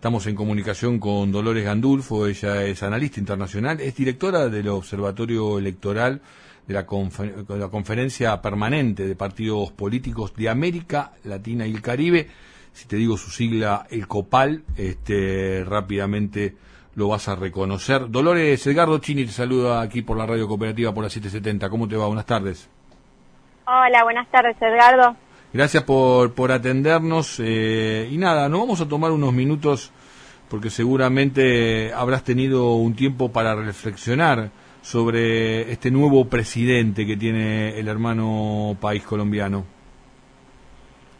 Estamos en comunicación con Dolores Gandulfo, ella es analista internacional, es directora del Observatorio Electoral de la, Conferencia Permanente de Partidos Políticos de América Latina y el Caribe. Si te digo su sigla, el COPAL, este, rápidamente lo vas a reconocer. Dolores Edgardo Chini te saluda aquí por la radio cooperativa por la 770. ¿Cómo te va? Buenas tardes. Hola, buenas tardes, Edgardo. Gracias por, por atendernos. Eh, y nada, nos vamos a tomar unos minutos porque seguramente habrás tenido un tiempo para reflexionar sobre este nuevo presidente que tiene el hermano país colombiano.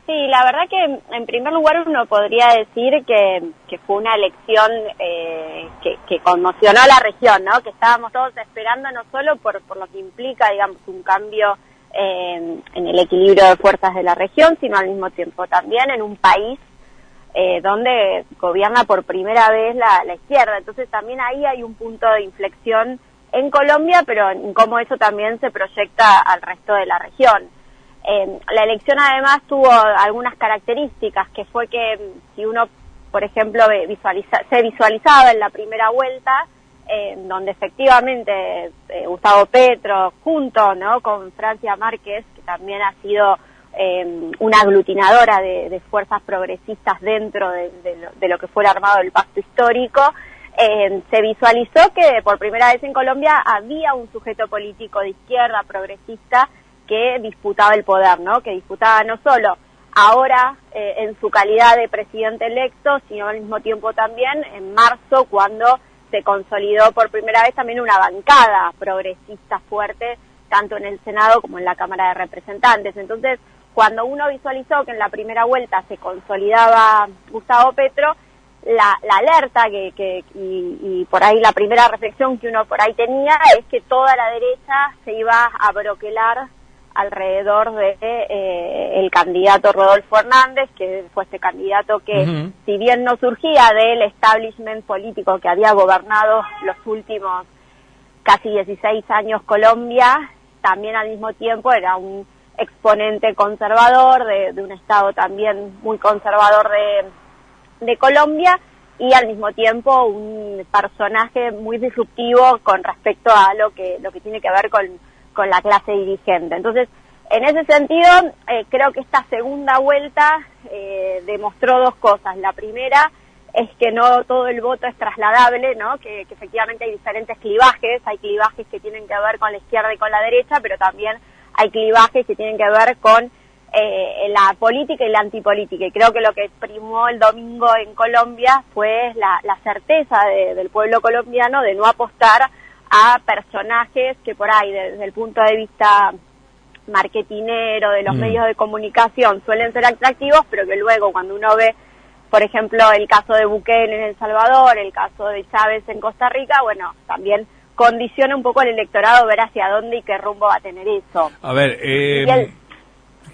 Sí, la verdad que en primer lugar uno podría decir que, que fue una elección eh, que, que, conmocionó a la región, ¿no? Que estábamos todos esperando no solo por, por lo que implica, digamos, un cambio eh, en el equilibrio de fuerzas de la región, sino al mismo tiempo también en un país eh, donde gobierna por primera vez la, la, izquierda. Entonces también ahí hay un punto de inflexión en Colombia, pero en cómo eso también se proyecta al resto de la región. Eh, la elección además tuvo algunas características, que fue que si uno, por ejemplo, visualiza, se visualizaba en la primera vuelta, eh, donde efectivamente eh, Gustavo Petro, junto ¿no? con Francia Márquez, que también ha sido eh, una aglutinadora de, fuerzas progresistas dentro de, lo, de, lo, que fue el armado del pacto histórico, eh, se visualizó que por primera vez en Colombia había un sujeto político de izquierda progresista que disputaba el poder, ¿no? Que disputaba no solo ahora eh, en su calidad de presidente electo, sino al mismo tiempo también en marzo cuando se consolidó por primera vez también una bancada progresista fuerte, tanto en el Senado como en la Cámara de Representantes. Entonces, cuando uno visualizó que en la primera vuelta se consolidaba Gustavo Petro, la, la alerta que, que y, y, por ahí la primera reflexión que uno por ahí tenía es que toda la derecha se iba a broquelar alrededor de eh, el candidato Rodolfo Hernández, que fue este candidato que, uh -huh. si bien no surgía del establishment político que había gobernado los últimos casi 16 años Colombia, también al mismo tiempo era un exponente conservador de, de un estado también muy conservador de, de Colombia y al mismo tiempo un personaje muy disruptivo con respecto a lo que lo que tiene que ver con con la clase dirigente. Entonces, en ese sentido, eh, creo que esta segunda vuelta eh, demostró dos cosas. La primera es que no todo el voto es trasladable, ¿no? Que, que, efectivamente hay diferentes clivajes, hay clivajes que tienen que ver con la izquierda y con la derecha, pero también hay clivajes que tienen que ver con eh, la política y la antipolítica. Y creo que lo que primó el domingo en Colombia fue la, la certeza de, del pueblo colombiano de no apostar a personajes que por ahí, desde el punto de vista marketinero, de los mm. medios de comunicación, suelen ser atractivos, pero que luego cuando uno ve, por ejemplo, el caso de Bukele en El Salvador, el caso de Chávez en Costa Rica, bueno, también condiciona un poco el electorado ver hacia dónde y qué rumbo va a tener eso. A ver, eh,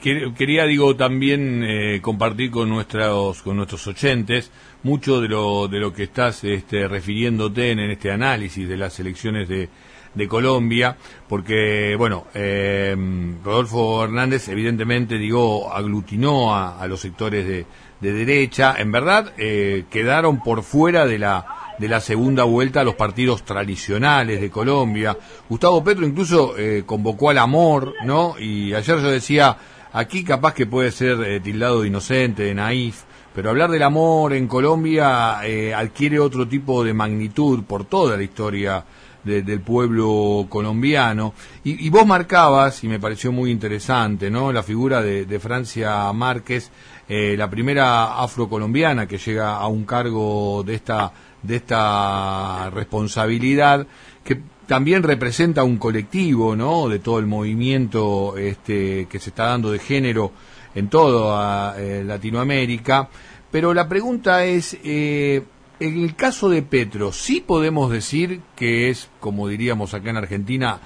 quería, digo, también eh, compartir con nuestros, con nuestros oyentes mucho de lo, de lo que estás este, refiriéndote en, este análisis de las elecciones de, de Colombia, porque, bueno, eh, Rodolfo Hernández evidentemente, digo, aglutinó a, a los sectores de, de, derecha. En verdad, eh, quedaron por fuera de la de la segunda vuelta a los partidos tradicionales de Colombia. Gustavo Petro incluso eh, convocó al amor, ¿no? Y ayer yo decía, aquí capaz que puede ser eh, tildado de inocente, de naif, pero hablar del amor en Colombia eh, adquiere otro tipo de magnitud por toda la historia de, del pueblo colombiano. Y, y, vos marcabas, y me pareció muy interesante, ¿no? La figura de, de Francia Márquez, eh, la primera afrocolombiana que llega a un cargo de esta, de esta responsabilidad, que también representa un colectivo, ¿no? De todo el movimiento este, que se está dando de género en toda eh, Latinoamérica. Pero la pregunta es, eh, en el caso de Petro, ¿sí podemos decir que es, como diríamos acá en Argentina,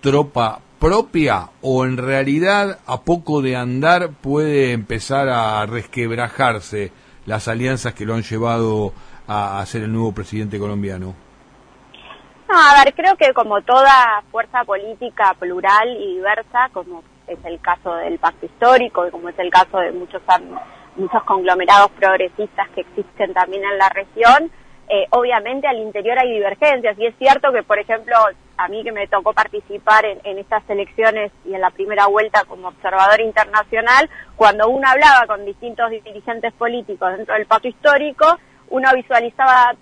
tropa propia o en realidad a poco de andar puede empezar a resquebrajarse las alianzas que lo han llevado a, a ser el nuevo presidente colombiano? No, a ver, creo que como toda fuerza política plural y diversa, como es el caso del pacto histórico, como es el caso de muchos muchos conglomerados progresistas que existen también en la región, eh, obviamente al interior hay divergencias. Y es cierto que, por ejemplo, a mí que me tocó participar en, estas elecciones y en la primera vuelta como observador internacional, cuando uno hablaba con distintos dirigentes políticos dentro del pacto histórico, uno visualizaba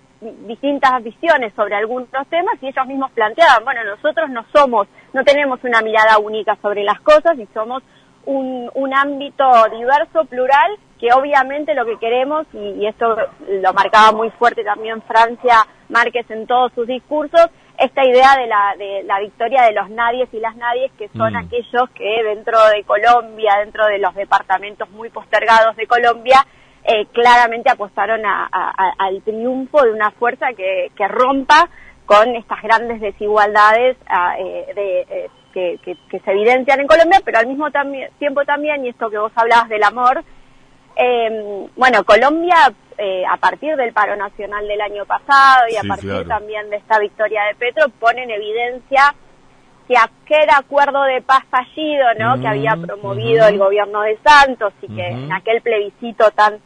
distintas visiones sobre algunos temas y ellos mismos planteaban, bueno, nosotros no somos, no tenemos una mirada única sobre las cosas y somos un, un ámbito diverso, plural, que obviamente lo que queremos, y, esto lo marcaba muy fuerte también Francia Márquez en todos sus discursos, esta idea de la, de la victoria de los nadies y las nadies, que son mm. aquellos que dentro de Colombia, dentro de los departamentos muy postergados de Colombia, eh, claramente apostaron al triunfo de una fuerza que, que rompa con estas grandes desigualdades eh, de, eh, que, se evidencian en Colombia, pero al mismo tiempo también, y esto que vos hablabas del amor, eh, bueno, Colombia, eh, a partir del paro nacional del año pasado y a partir también de esta victoria de Petro, pone en evidencia que aquel acuerdo de paz fallido, ¿no? que había promovido el gobierno de Santos y que en aquel plebiscito tan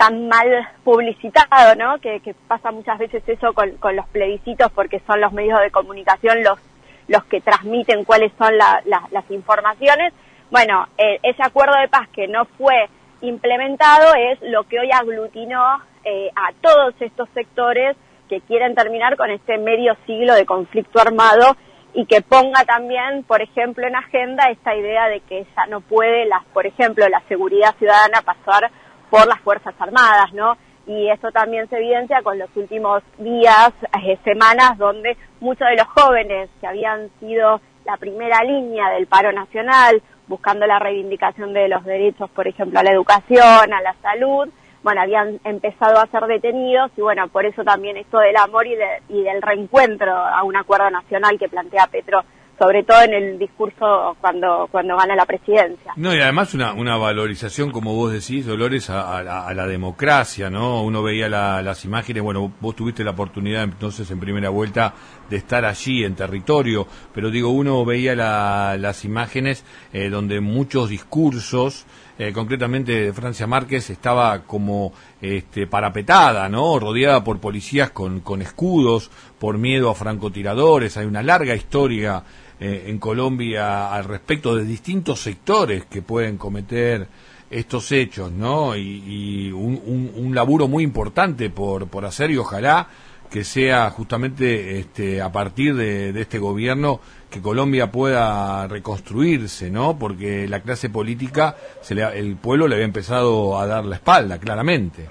tan mal publicitado, ¿no? Que, pasa muchas veces eso con, los plebiscitos porque son los medios de comunicación los los que transmiten cuáles son las informaciones. Bueno, eh, ese acuerdo de paz que no fue implementado es lo que hoy aglutinó eh, a todos estos sectores que quieren terminar con este medio siglo de conflicto armado y que ponga también, por ejemplo, en agenda esta idea de que ya no puede, las, por ejemplo, la seguridad ciudadana pasar por las Fuerzas Armadas, ¿no? y eso también se evidencia con los últimos días, eh, semanas, donde muchos de los jóvenes que habían sido la primera línea del paro nacional, buscando la reivindicación de los derechos, por ejemplo, a la educación, a la salud, bueno, habían empezado a ser detenidos y bueno, por eso también esto del amor y, y del reencuentro a un acuerdo nacional que plantea Petro sobre todo en el discurso cuando, cuando gana la presidencia. No, y además una, una valorización, como vos decís, Dolores, a, la democracia, ¿no? Uno veía las imágenes, bueno, vos tuviste la oportunidad entonces en primera vuelta de estar allí en territorio, pero digo, uno veía las imágenes eh, donde muchos discursos, eh, concretamente Francia Márquez, estaba como este, parapetada, ¿no? Rodeada por policías con, con escudos, por miedo a francotiradores, hay una larga historia eh, en Colombia al respecto de distintos sectores que pueden cometer estos hechos, ¿no? Y, un, un, laburo muy importante por, por hacer y ojalá que sea justamente este, a partir de, este gobierno que Colombia pueda reconstruirse, ¿no? Porque la clase política, se le, el pueblo le había empezado a dar la espalda, claramente.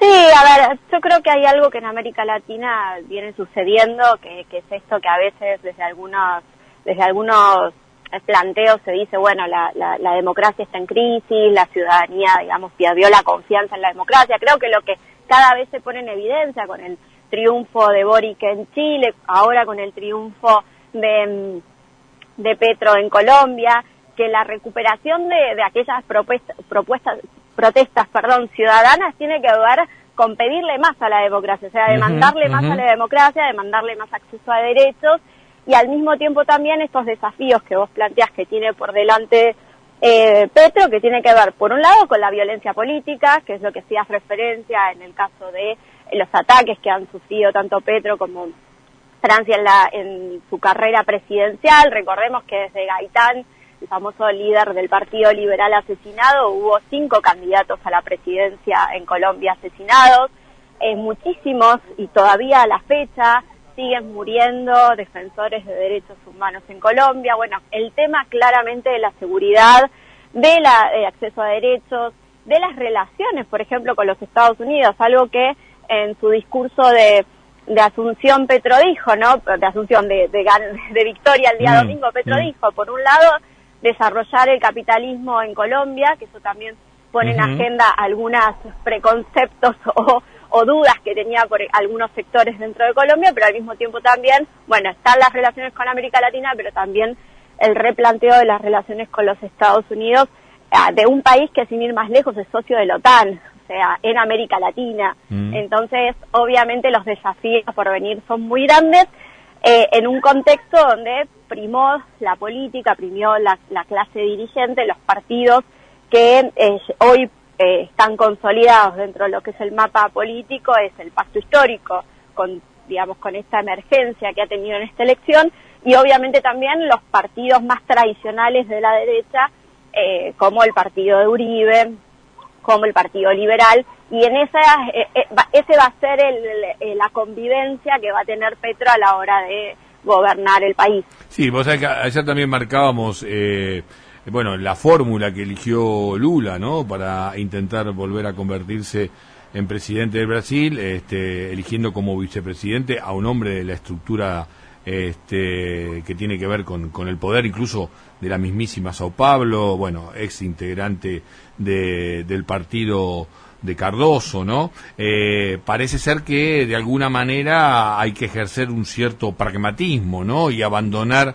Sí, a ver, yo creo que hay algo que en América Latina viene sucediendo, que, es esto que a veces desde algunos, desde algunos planteos se dice, bueno, la, la, democracia está en crisis, la ciudadanía, digamos, perdió la confianza en la democracia. Creo que lo que cada vez se pone en evidencia con el triunfo de Boric en Chile, ahora con el triunfo de, de Petro en Colombia, que la recuperación de, de aquellas propuestas, propuestas protestas, perdón, ciudadanas tiene que ver con pedirle más a la democracia, o sea, demandarle más a la democracia, demandarle más acceso a derechos y al mismo tiempo también estos desafíos que vos planteás que tiene por delante eh, Petro, que tiene que ver, por un lado, con la violencia política, que es lo que hacías referencia en el caso de los ataques que han sufrido tanto Petro como Francia en, la, en su carrera presidencial. Recordemos que desde Gaitán el famoso líder del Partido Liberal asesinado, hubo cinco candidatos a la presidencia en Colombia asesinados, eh, muchísimos y todavía a la fecha siguen muriendo defensores de derechos humanos en Colombia. Bueno, el tema claramente de la seguridad, de la de acceso a derechos, de las relaciones, por ejemplo, con los Estados Unidos, algo que en su discurso de, de Asunción Petro dijo, ¿no? De Asunción, de, de, de victoria el día mm, domingo, Petro mm. dijo, por un lado, desarrollar el capitalismo en Colombia, que eso también pone en agenda algunos preconceptos o, dudas que tenía por algunos sectores dentro de Colombia, pero al mismo tiempo también, bueno, están las relaciones con América Latina, pero también el replanteo de las relaciones con los Estados Unidos, ah, de un país que sin ir más lejos es socio de la OTAN, o sea, en América Latina. Mm. Entonces, obviamente los desafíos por venir son muy grandes eh, en un contexto donde primó la política, primió la, clase dirigente, los partidos que eh, hoy eh, están consolidados dentro de lo que es el mapa político es el pacto histórico, con, digamos, con esta emergencia que ha tenido en esta elección, y obviamente también los partidos más tradicionales de la derecha, eh, como el partido de Uribe, como el Partido Liberal, y en esa, eh, ese va a ser la convivencia que va a tener Petro a la hora de gobernar el país. Sí, vos sabés que ayer también marcábamos bueno, la fórmula que eligió Lula, ¿no? Para intentar volver a convertirse en presidente de Brasil, este, eligiendo como vicepresidente a un hombre de la estructura este, que tiene que ver con, con, el poder incluso de la mismísima Sao Paulo, bueno, ex integrante de, del partido de Cardoso, ¿no? Eh, parece ser que de alguna manera hay que ejercer un cierto pragmatismo, ¿no? Y abandonar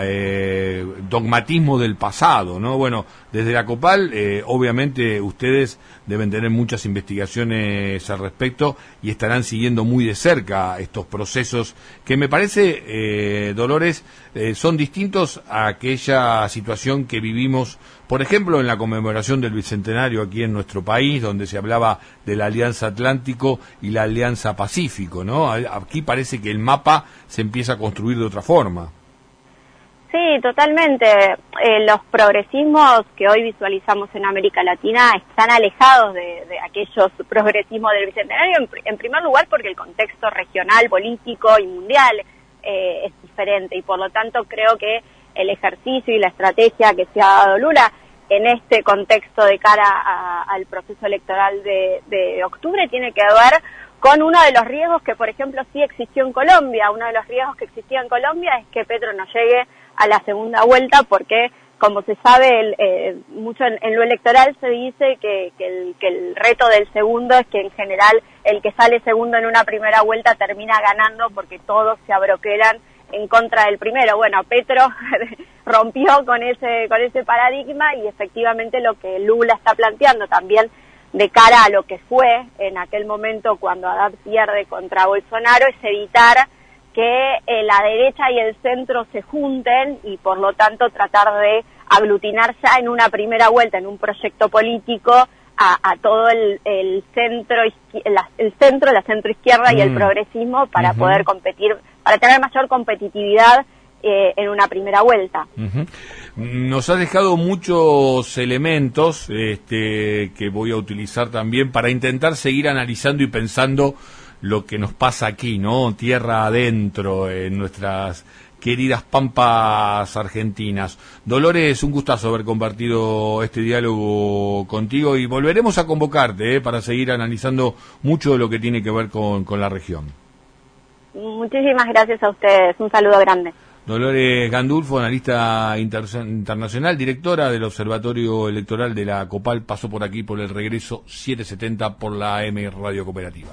eh, dogmatismo del pasado, ¿no? Bueno, desde la COPAL, eh, obviamente ustedes deben tener muchas investigaciones al respecto y estarán siguiendo muy de cerca estos procesos que me parece, eh, Dolores, eh, son distintos a aquella situación que vivimos, por ejemplo, en la conmemoración del Bicentenario aquí en nuestro país, donde se hablaba de la Alianza Atlántico y la Alianza Pacífico, ¿no? Aquí parece que el mapa se empieza a construir de otra forma. Sí, totalmente. Eh, los progresismos que hoy visualizamos en América Latina están alejados de, aquellos progresismos del Bicentenario, en, primer lugar porque el contexto regional, político y mundial eh, es diferente y por lo tanto creo que el ejercicio y la estrategia que se ha dado Lula en este contexto de cara al proceso electoral de, de octubre tiene que ver con uno de los riesgos que, por ejemplo, sí existió en Colombia. Uno de los riesgos que existía en Colombia es que Petro no llegue a la segunda vuelta porque como se sabe, eh, mucho en, lo electoral se dice que, el, que el reto del segundo es que en general el que sale segundo en una primera vuelta termina ganando porque todos se abroquelan en contra del primero. Bueno, Petro rompió con ese, con ese paradigma y efectivamente lo que Lula está planteando también de cara a lo que fue en aquel momento cuando Haddad pierde contra Bolsonaro es evitar que eh, la derecha y el centro se junten y por lo tanto tratar de aglutinar ya en una primera vuelta, en un proyecto político, a, todo el, centro, la, el centro, la centro izquierda y el mm. progresismo para poder competir, para tener mayor competitividad eh, en una primera vuelta. Nos ha dejado muchos elementos este, que voy a utilizar también para intentar seguir analizando y pensando lo que nos pasa aquí, ¿no? Tierra adentro, en nuestras queridas pampas argentinas. Dolores, un gustazo haber compartido este diálogo contigo y volveremos a convocarte ¿eh? para seguir analizando mucho de lo que tiene que ver con, con la región. Muchísimas gracias a ustedes. Un saludo grande. Dolores Gandulfo, analista internacional, directora del Observatorio Electoral de la COPAL, pasó por aquí por el regreso 770 por la AM Radio Cooperativa.